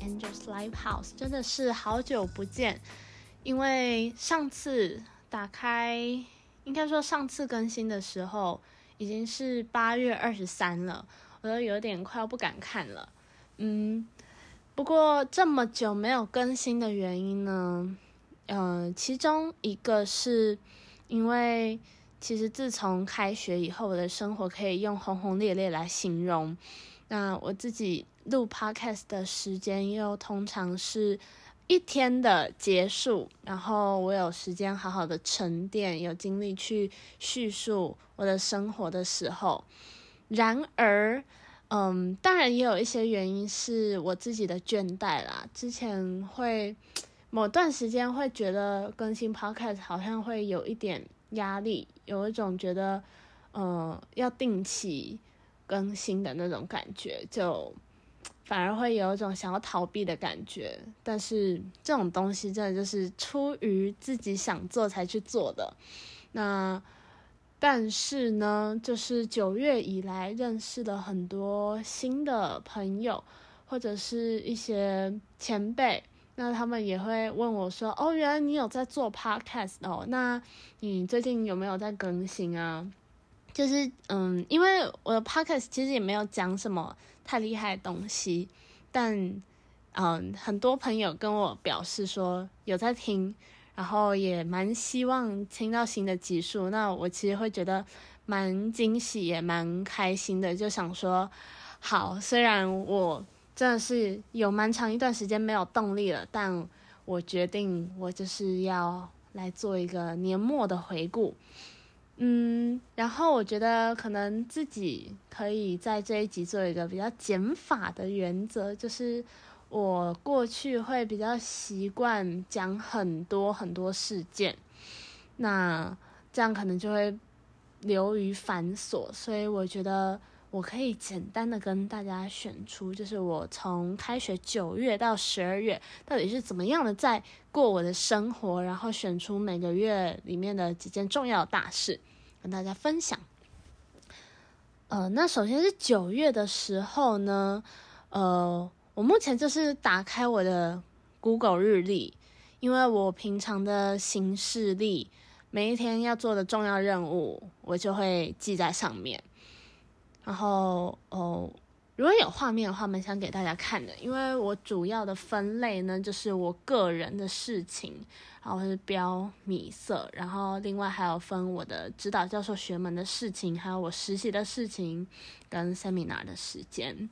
Angels Live House，真的是好久不见。因为上次打开，应该说上次更新的时候，已经是八月二十三了，我都有点快要不敢看了。嗯，不过这么久没有更新的原因呢，呃，其中一个是因为。其实自从开学以后，我的生活可以用轰轰烈烈来形容。那我自己录 podcast 的时间又通常是一天的结束，然后我有时间好好的沉淀，有精力去叙述我的生活的时候。然而，嗯，当然也有一些原因是我自己的倦怠啦。之前会某段时间会觉得更新 podcast 好像会有一点。压力有一种觉得，嗯，要定期更新的那种感觉，就反而会有一种想要逃避的感觉。但是这种东西真的就是出于自己想做才去做的。那但是呢，就是九月以来认识了很多新的朋友，或者是一些前辈。那他们也会问我说：“哦，原来你有在做 podcast 哦？那你最近有没有在更新啊？”就是嗯，因为我的 podcast 其实也没有讲什么太厉害的东西，但嗯，很多朋友跟我表示说有在听，然后也蛮希望听到新的集数。那我其实会觉得蛮惊喜，也蛮开心的，就想说好，虽然我。真的是有蛮长一段时间没有动力了，但我决定我就是要来做一个年末的回顾，嗯，然后我觉得可能自己可以在这一集做一个比较减法的原则，就是我过去会比较习惯讲很多很多事件，那这样可能就会流于繁琐，所以我觉得。我可以简单的跟大家选出，就是我从开学九月到十二月，到底是怎么样的在过我的生活，然后选出每个月里面的几件重要大事跟大家分享。呃，那首先是九月的时候呢，呃，我目前就是打开我的 Google 日历，因为我平常的行事历，每一天要做的重要任务，我就会记在上面。然后哦，如果有画面的话，蛮想给大家看的。因为我主要的分类呢，就是我个人的事情，然后是标米色，然后另外还有分我的指导教授学门的事情，还有我实习的事情跟 seminar 的时间。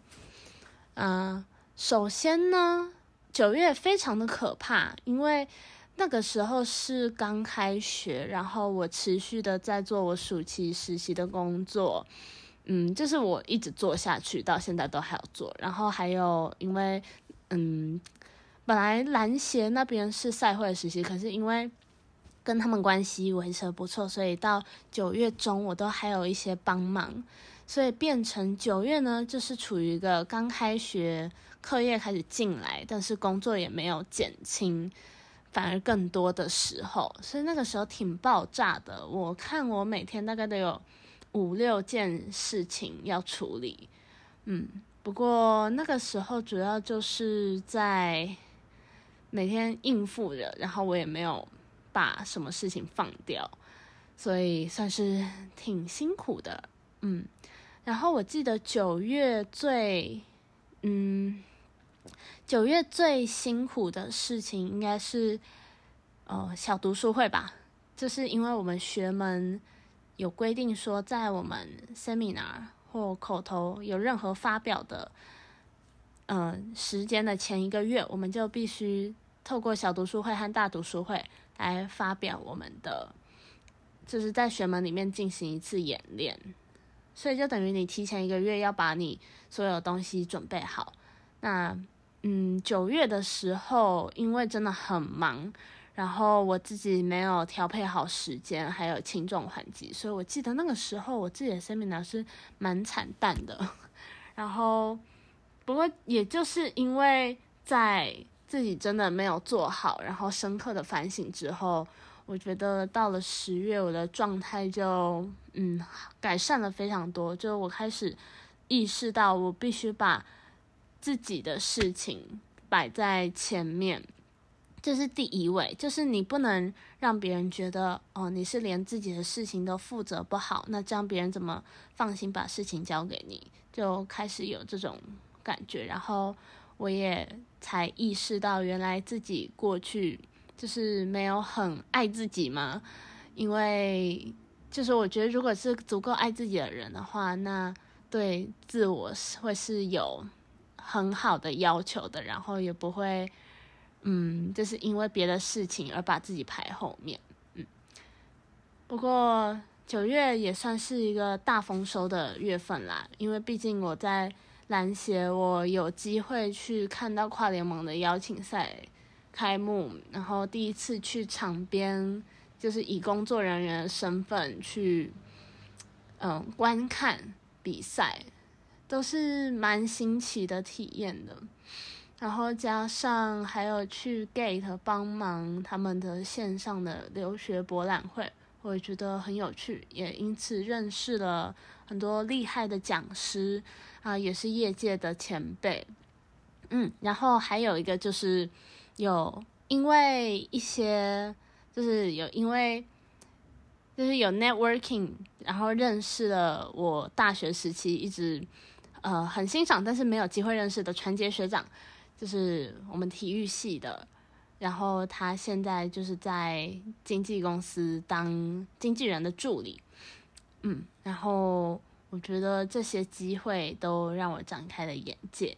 嗯，首先呢，九月非常的可怕，因为那个时候是刚开学，然后我持续的在做我暑期实习的工作。嗯，就是我一直做下去，到现在都还要做。然后还有，因为嗯，本来篮协那边是赛会实习，可是因为跟他们关系维持不错，所以到九月中我都还有一些帮忙，所以变成九月呢，就是处于一个刚开学，课业开始进来，但是工作也没有减轻，反而更多的时候，所以那个时候挺爆炸的。我看我每天大概都有。五六件事情要处理，嗯，不过那个时候主要就是在每天应付着，然后我也没有把什么事情放掉，所以算是挺辛苦的，嗯。然后我记得九月最，嗯，九月最辛苦的事情应该是，呃，小读书会吧，就是因为我们学门。有规定说，在我们 seminar 或口头有任何发表的，嗯，时间的前一个月，我们就必须透过小读书会和大读书会来发表我们的，就是在学门里面进行一次演练，所以就等于你提前一个月要把你所有东西准备好。那，嗯，九月的时候，因为真的很忙。然后我自己没有调配好时间，还有轻重缓急，所以我记得那个时候我自己的 seminar 是蛮惨淡的。然后，不过也就是因为在自己真的没有做好，然后深刻的反省之后，我觉得到了十月，我的状态就嗯改善了非常多。就我开始意识到，我必须把自己的事情摆在前面，这是第一位。就是你不能让别人觉得，哦，你是连自己的事情都负责不好，那这样别人怎么放心把事情交给你？就开始有这种感觉，然后我也才意识到，原来自己过去就是没有很爱自己嘛。因为就是我觉得，如果是足够爱自己的人的话，那对自我是会是有很好的要求的，然后也不会，嗯，就是因为别的事情而把自己排后面。嗯，不过九月也算是一个大丰收的月份啦，因为毕竟我在篮协，我有机会去看到跨联盟的邀请赛开幕，然后第一次去场边，就是以工作人员的身份去，嗯，观看。比赛都是蛮新奇的体验的，然后加上还有去 Gate 帮忙他们的线上的留学博览会，我也觉得很有趣，也因此认识了很多厉害的讲师啊，也是业界的前辈。嗯，然后还有一个就是有因为一些就是有因为。就是有 networking，然后认识了我大学时期一直呃很欣赏，但是没有机会认识的传杰学长，就是我们体育系的，然后他现在就是在经纪公司当经纪人的助理，嗯，然后我觉得这些机会都让我展开了眼界。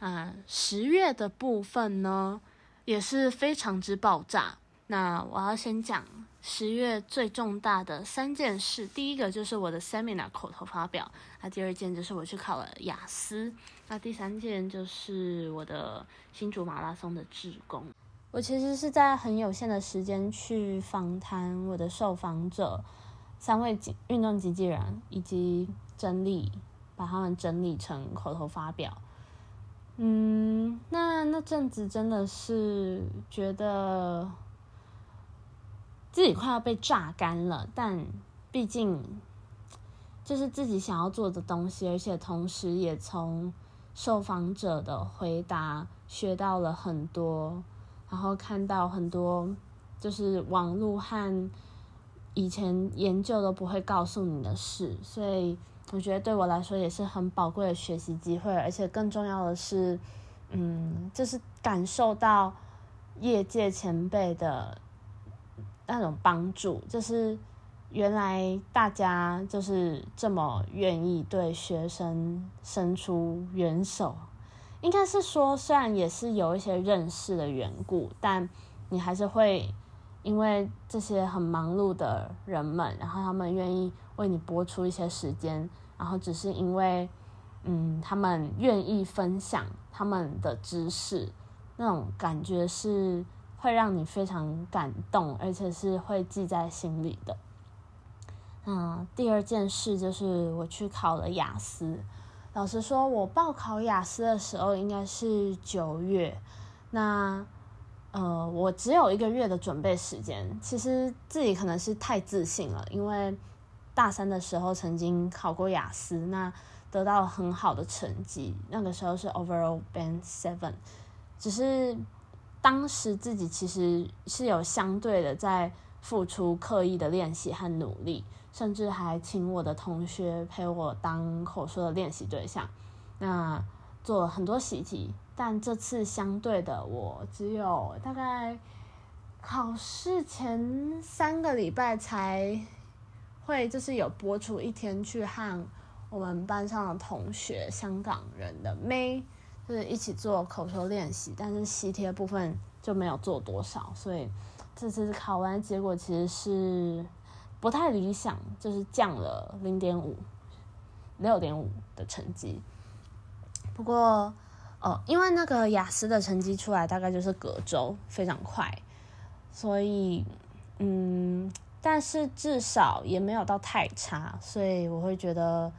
啊，十月的部分呢也是非常之爆炸，那我要先讲。十月最重大的三件事，第一个就是我的 seminar 口头发表，那第二件就是我去考了雅思，那第三件就是我的新竹马拉松的志工。我其实是在很有限的时间去访谈我的受访者，三位运动经纪人，以及整理，把他们整理成口头发表。嗯，那那阵子真的是觉得。自己快要被榨干了，但毕竟就是自己想要做的东西，而且同时也从受访者的回答学到了很多，然后看到很多就是网络和以前研究都不会告诉你的事，所以我觉得对我来说也是很宝贵的学习机会，而且更重要的是，嗯，就是感受到业界前辈的。那种帮助，就是原来大家就是这么愿意对学生伸出援手，应该是说，虽然也是有一些认识的缘故，但你还是会因为这些很忙碌的人们，然后他们愿意为你播出一些时间，然后只是因为，嗯，他们愿意分享他们的知识，那种感觉是。会让你非常感动，而且是会记在心里的。嗯，第二件事就是我去考了雅思。老实说，我报考雅思的时候应该是九月。那呃，我只有一个月的准备时间。其实自己可能是太自信了，因为大三的时候曾经考过雅思，那得到很好的成绩。那个时候是 overall band seven，只是。当时自己其实是有相对的在付出刻意的练习和努力，甚至还请我的同学陪我当口说的练习对象，那做了很多习题。但这次相对的，我只有大概考试前三个礼拜才会，就是有播出一天去和我们班上的同学，香港人的妹。就是一起做口头练习，但是习题部分就没有做多少，所以这次考完结果其实是不太理想，就是降了零点五、六点五的成绩。不过，哦，因为那个雅思的成绩出来大概就是隔周，非常快，所以，嗯，但是至少也没有到太差，所以我会觉得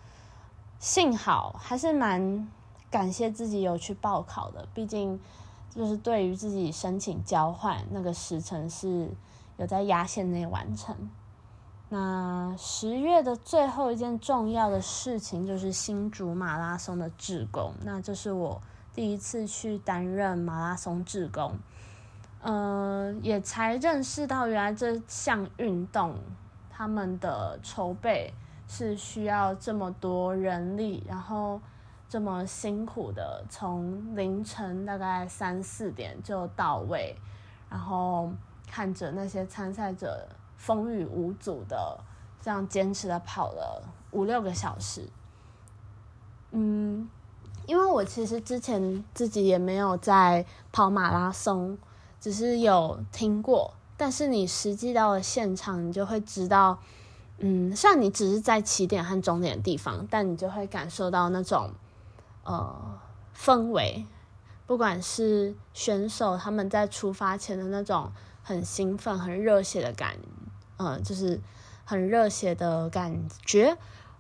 幸好还是蛮。感谢自己有去报考的，毕竟就是对于自己申请交换那个时辰是有在压线内完成。那十月的最后一件重要的事情就是新竹马拉松的志工。那这是我第一次去担任马拉松志工，嗯，也才认识到原来这项运动他们的筹备是需要这么多人力，然后这么辛苦的从凌晨大概三四点就到位，然后看着那些参赛者。风雨无阻的这样坚持的跑了五六个小时，嗯，因为我其实之前自己也没有在跑马拉松，只是有听过，但是你实际到了现场，你就会知道，嗯，虽然你只是在起点和终点的地方，但你就会感受到那种呃氛围，不管是选手他们在出发前的那种很兴奋、很热血的感。嗯，就是很热血的感觉，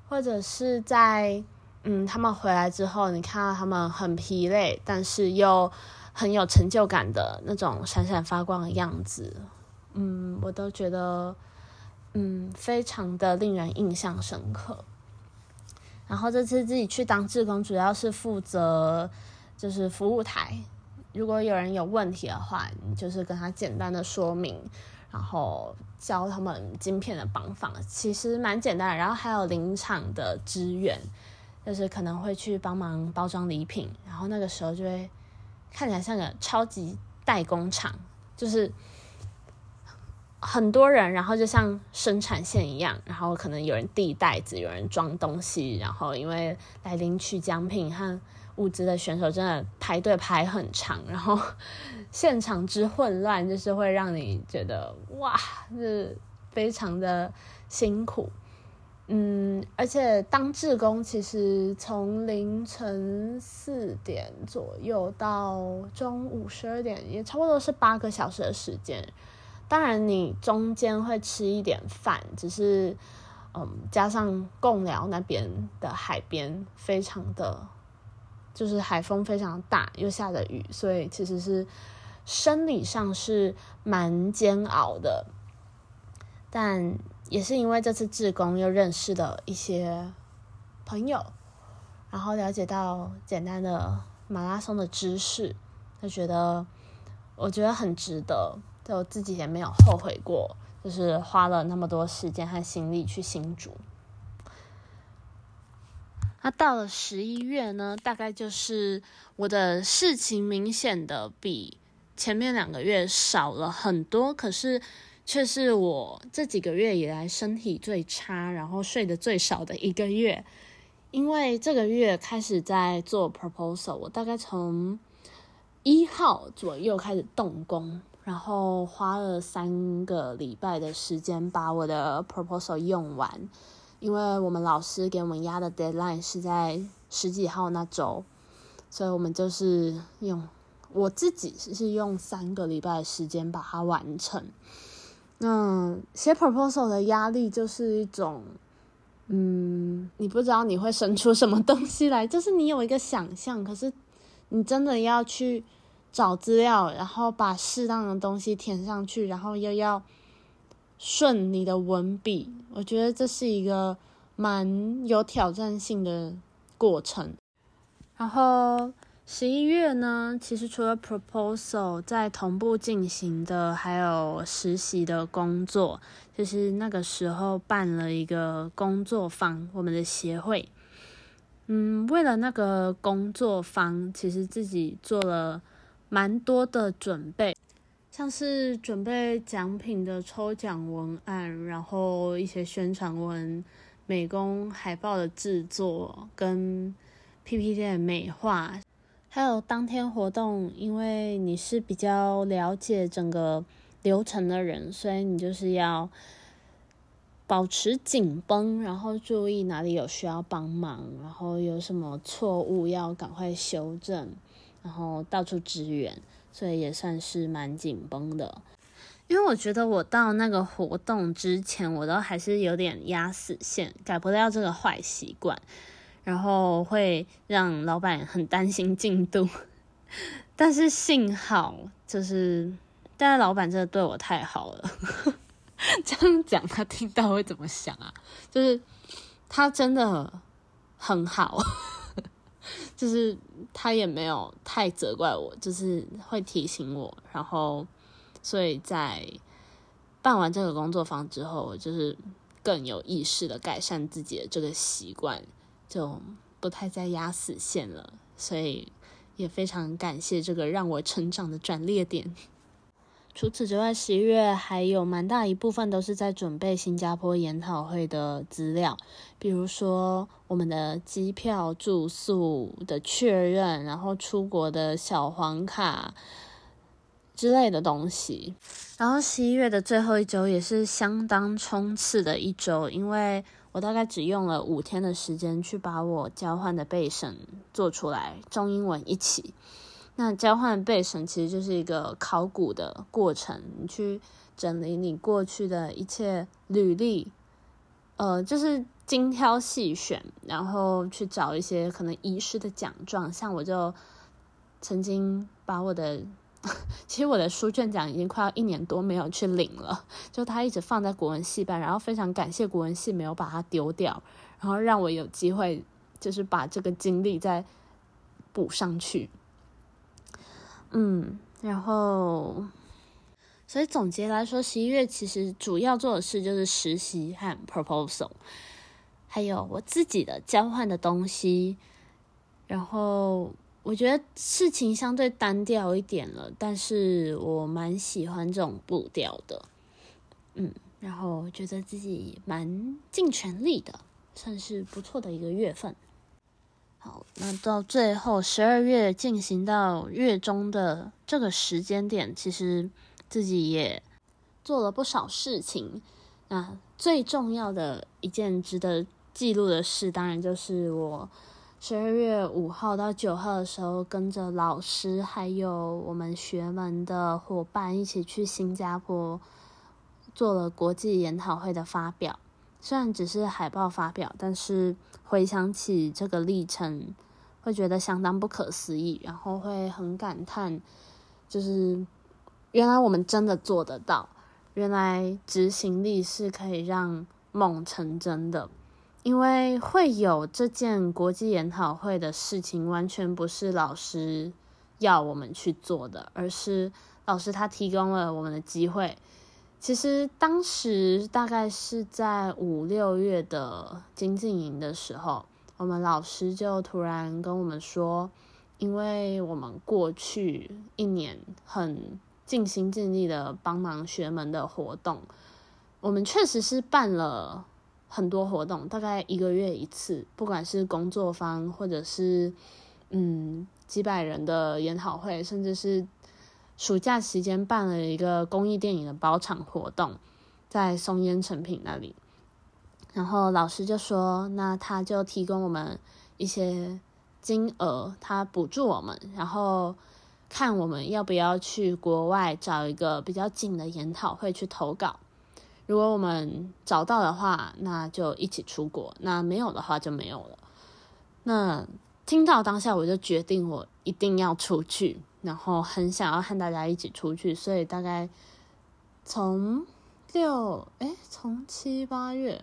或者是在嗯，他们回来之后，你看到他们很疲累，但是又很有成就感的那种闪闪发光的样子，嗯，我都觉得嗯，非常的令人印象深刻。然后这次自己去当志工，主要是负责就是服务台，如果有人有问题的话，你就是跟他简单的说明。然后教他们晶片的绑法，其实蛮简单的。然后还有临场的支援，就是可能会去帮忙包装礼品。然后那个时候就会看起来像个超级代工厂，就是很多人，然后就像生产线一样。然后可能有人递袋子，有人装东西。然后因为来领取奖品和物资的选手真的排队排很长，然后。现场之混乱，就是会让你觉得哇，是非常的辛苦。嗯，而且当志工，其实从凌晨四点左右到中午十二点，也差不多是八个小时的时间。当然，你中间会吃一点饭，只是嗯，加上贡寮那边的海边非常的，就是海风非常大，又下着雨，所以其实是。生理上是蛮煎熬的，但也是因为这次志工又认识了一些朋友，然后了解到简单的马拉松的知识，就觉得我觉得很值得，就自己也没有后悔过，就是花了那么多时间和心力去新竹。那到了十一月呢，大概就是我的事情明显的比。前面两个月少了很多，可是却是我这几个月以来身体最差，然后睡得最少的一个月。因为这个月开始在做 proposal，我大概从一号左右开始动工，然后花了三个礼拜的时间把我的 proposal 用完。因为我们老师给我们压的 deadline 是在十几号那周，所以我们就是用。我自己是用三个礼拜的时间把它完成。那写 proposal 的压力就是一种，嗯，你不知道你会生出什么东西来，就是你有一个想象，可是你真的要去找资料，然后把适当的东西填上去，然后又要顺你的文笔，我觉得这是一个蛮有挑战性的过程。然后。十一月呢，其实除了 proposal 在同步进行的，还有实习的工作。就是那个时候办了一个工作坊，我们的协会。嗯，为了那个工作坊，其实自己做了蛮多的准备，像是准备奖品的抽奖文案，然后一些宣传文、美工海报的制作跟 PPT 的美化。还有当天活动，因为你是比较了解整个流程的人，所以你就是要保持紧绷，然后注意哪里有需要帮忙，然后有什么错误要赶快修正，然后到处支援，所以也算是蛮紧绷的。因为我觉得我到那个活动之前，我都还是有点压死线，改不掉这个坏习惯。然后会让老板很担心进度，但是幸好就是，但是老板真的对我太好了，这样讲他听到会怎么想啊？就是他真的很好，就是他也没有太责怪我，就是会提醒我，然后所以在办完这个工作坊之后，就是更有意识的改善自己的这个习惯，就不太再压死线了，所以也非常感谢这个让我成长的转捩点。除此之外，十一月还有蛮大一部分都是在准备新加坡研讨会的资料，比如说我们的机票、住宿的确认，然后出国的小黄卡之类的东西。然后十一月的最后一周也是相当冲刺的一周，因为我大概只用了五天的时间去把我交换的备审做出来，中英文一起。那交换备审其实就是一个考古的过程，你去整理你过去的一切履历，呃，就是精挑细选，然后去找一些可能遗失的奖状。像我就曾经把我的，其实我的书卷奖已经快要一年多没有去领了，就他一直放在国文系办，然后非常感谢国文系没有把它丢掉，然后让我有机会就是把这个经历再补上去。嗯，然后，所以总结来说，十一月其实主要做的事就是实习和 proposal，还有我自己的交换的东西。然后我觉得事情相对单调一点了，但是我蛮喜欢这种步调的。嗯，然后觉得自己蛮尽全力的，算是不错的一个月份。好，那到最后十二月进行到月中的这个时间点，其实自己也做了不少事情。那最重要的一件值得记录的事，当然就是我十二月五号到九号的时候，跟着老师还有我们学门的伙伴一起去新加坡做了国际研讨会的发表。虽然只是海报发表，但是回想起这个历程，会觉得相当不可思议，然后会很感叹，就是原来我们真的做得到，原来执行力是可以让梦成真的。因为会有这件国际研讨会的事情，完全不是老师要我们去做的，而是老师他提供了我们的机会。其实当时大概是在五六月的精进营的时候，我们老师就突然跟我们说，因为我们过去一年很尽心尽力的帮忙学门的活动，我们确实是办了很多活动，大概一个月一次，不管是工作坊或者是嗯几百人的研讨会，甚至是。暑假期间办了一个公益电影的包场活动，在松烟成品那里，然后老师就说，那他就提供我们一些金额，他补助我们，然后看我们要不要去国外找一个比较近的研讨会去投稿。如果我们找到的话，那就一起出国；那没有的话就没有了。那听到当下，我就决定我一定要出去。然后很想要和大家一起出去，所以大概从六哎，从七八月，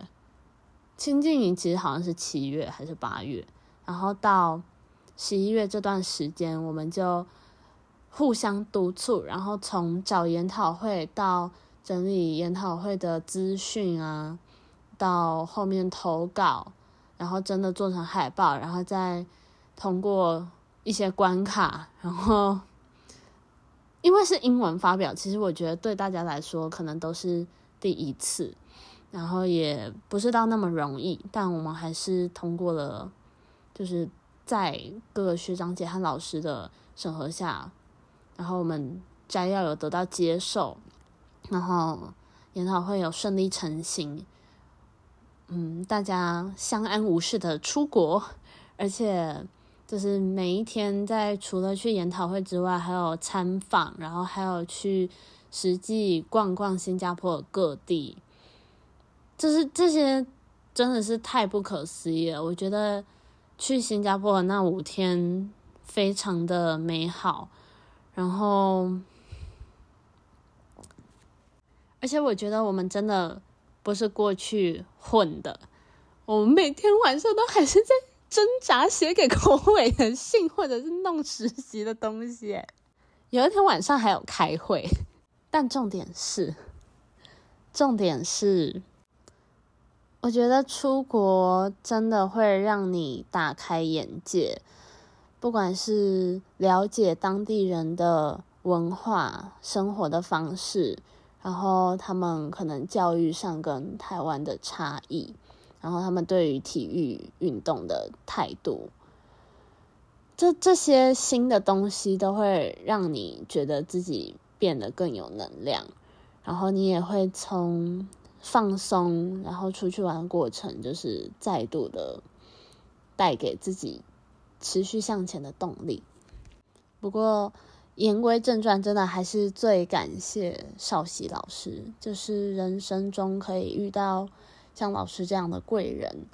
清静营其实好像是七月还是八月，然后到十一月这段时间，我们就互相督促，然后从找研讨会到整理研讨会的资讯啊，到后面投稿，然后真的做成海报，然后再通过一些关卡，然后。因为是英文发表，其实我觉得对大家来说可能都是第一次，然后也不是到那么容易，但我们还是通过了，就是在各个学长姐和老师的审核下，然后我们摘要有得到接受，然后研讨会有顺利成型，嗯，大家相安无事的出国，而且。就是每一天在除了去研讨会之外，还有参访，然后还有去实际逛逛新加坡各地，就是这些真的是太不可思议了。我觉得去新加坡的那五天非常的美好，然后而且我觉得我们真的不是过去混的，我们每天晚上都还是在挣扎写给口委的信，或者是弄实习的东西。有一天晚上还有开会，但重点是，重点是，我觉得出国真的会让你大开眼界，不管是了解当地人的文化、生活的方式。然后他们可能教育上跟台湾的差异，然后他们对于体育运动的态度，这这些新的东西都会让你觉得自己变得更有能量，然后你也会从放松，然后出去玩的过程，就是再度的带给自己持续向前的动力。不过。言归正传，真的还是最感谢少熙老师，就是人生中可以遇到像老师这样的贵人，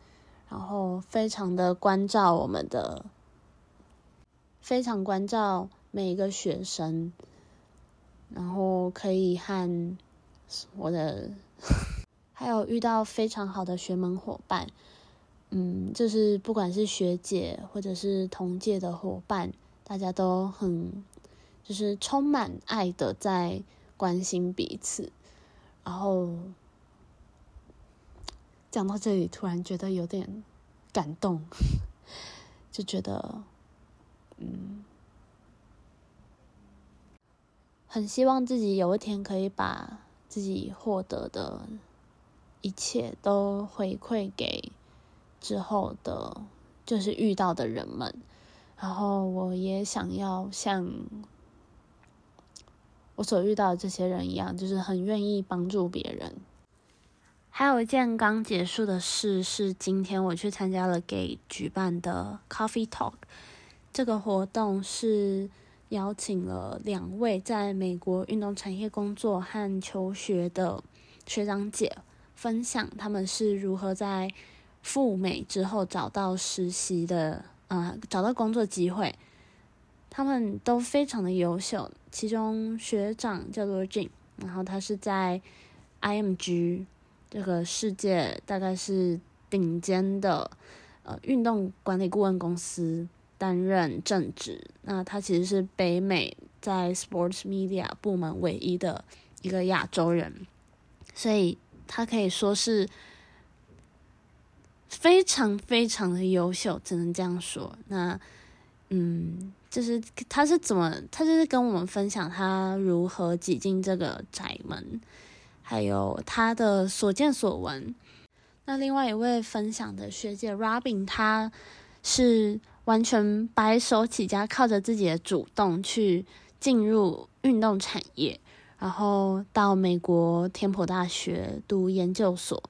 然后非常的关照我们的，非常关照每一个学生，然后可以和我的，还有遇到非常好的学门伙伴，嗯，就是不管是学姐或者是同届的伙伴，大家都很。就是充满爱的在关心彼此，然后讲到这里，突然觉得有点感动，就觉得嗯，很希望自己有一天可以把自己获得的一切都回馈给之后的，就是遇到的人们，然后我也想要像。我所遇到的这些人一样，就是很愿意帮助别人。还有一件刚结束的事是，今天我去参加了给举办的 Coffee Talk。这个活动是邀请了两位在美国运动产业工作和求学的学长姐，分享他们是如何在赴美之后找到实习的，呃，找到工作机会。他们都非常的优秀，其中学长叫做 Jim，然后他是在 IMG 这个世界大概是顶尖的呃运动管理顾问公司担任正职。那他其实是北美在 Sports Media 部门唯一的一个亚洲人，所以他可以说是非常非常的优秀，只能这样说。那嗯。就是他是怎么，他就是跟我们分享他如何挤进这个宅门，还有他的所见所闻。那另外一位分享的学姐 Robin，她是完全白手起家，靠着自己的主动去进入运动产业，然后到美国天普大学读研究所，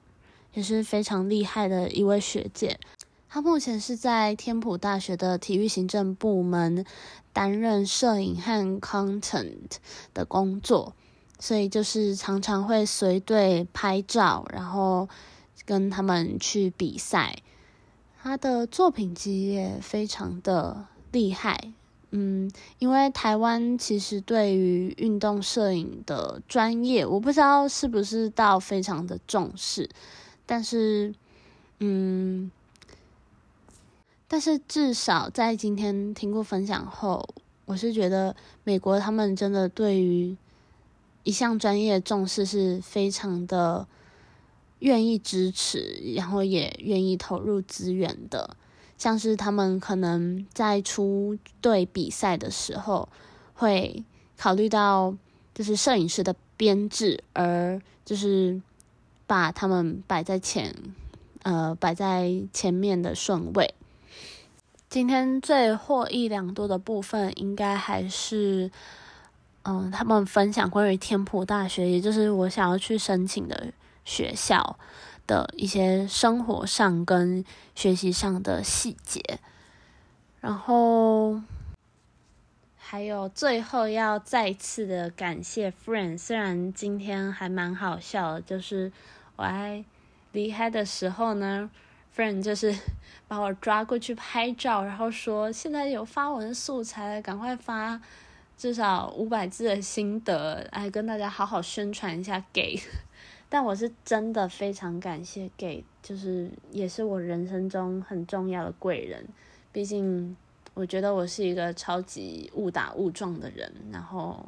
也是非常厉害的一位学姐。他目前是在天普大学的体育行政部门担任摄影和 content 的工作，所以就是常常会随队拍照，然后跟他们去比赛。他的作品集也非常的厉害，嗯，因为台湾其实对于运动摄影的专业，我不知道是不是到非常的重视，但是，嗯。但是至少在今天听过分享后，我是觉得美国他们真的对于一项专业重视是非常的愿意支持，然后也愿意投入资源的。像是他们可能在出队比赛的时候，会考虑到就是摄影师的编制，而就是把他们摆在前，呃，摆在前面的顺位。今天最获益良多的部分，应该还是，嗯，他们分享关于天普大学，也就是我想要去申请的学校的一些生活上跟学习上的细节。然后，还有最后要再次的感谢 Friend，虽然今天还蛮好笑的，就是我在离开的时候呢。friend 就是把我抓过去拍照，然后说现在有发文素材，赶快发，至少五百字的心得，来跟大家好好宣传一下 gay。但我是真的非常感谢 gay，就是也是我人生中很重要的贵人。毕竟我觉得我是一个超级误打误撞的人，然后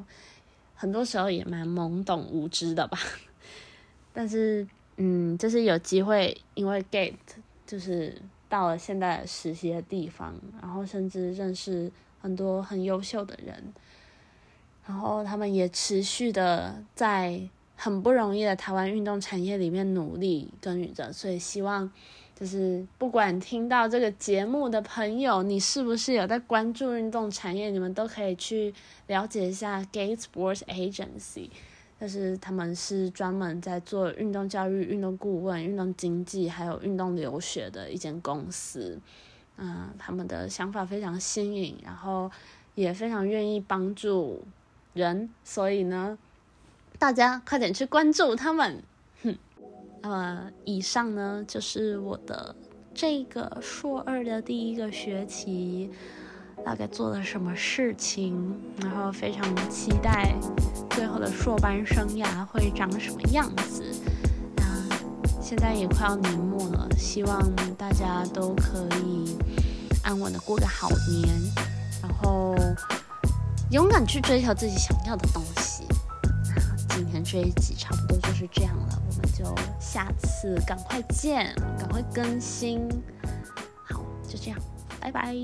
很多时候也蛮懵懂无知的吧。但是，嗯，就是有机会，因为 Gate 就是到了现在实习的地方，然后甚至认识很多很优秀的人，然后他们也持续的在很不容易的台湾运动产业里面努力耕耘着，所以希望就是不管听到这个节目的朋友，你是不是有在关注运动产业，你们都可以去了解一下 Gate Sports Agency。就是他们是专门在做运动教育、运动顾问、运动经济，还有运动留学的一间公司。嗯，他们的想法非常新颖，然后也非常愿意帮助人，所以呢，大家快点去关注他们。哼，那么以上呢就是我的这个硕二的第一个学期。大概做了什么事情，然后非常期待最后的硕班生涯会长什么样子。啊，现在也快要年末了，希望大家都可以安稳的过个好年，然后勇敢去追求自己想要的东西。今天这一集差不多就是这样了，我们就下次赶快见，赶快更新。好，就这样，拜拜。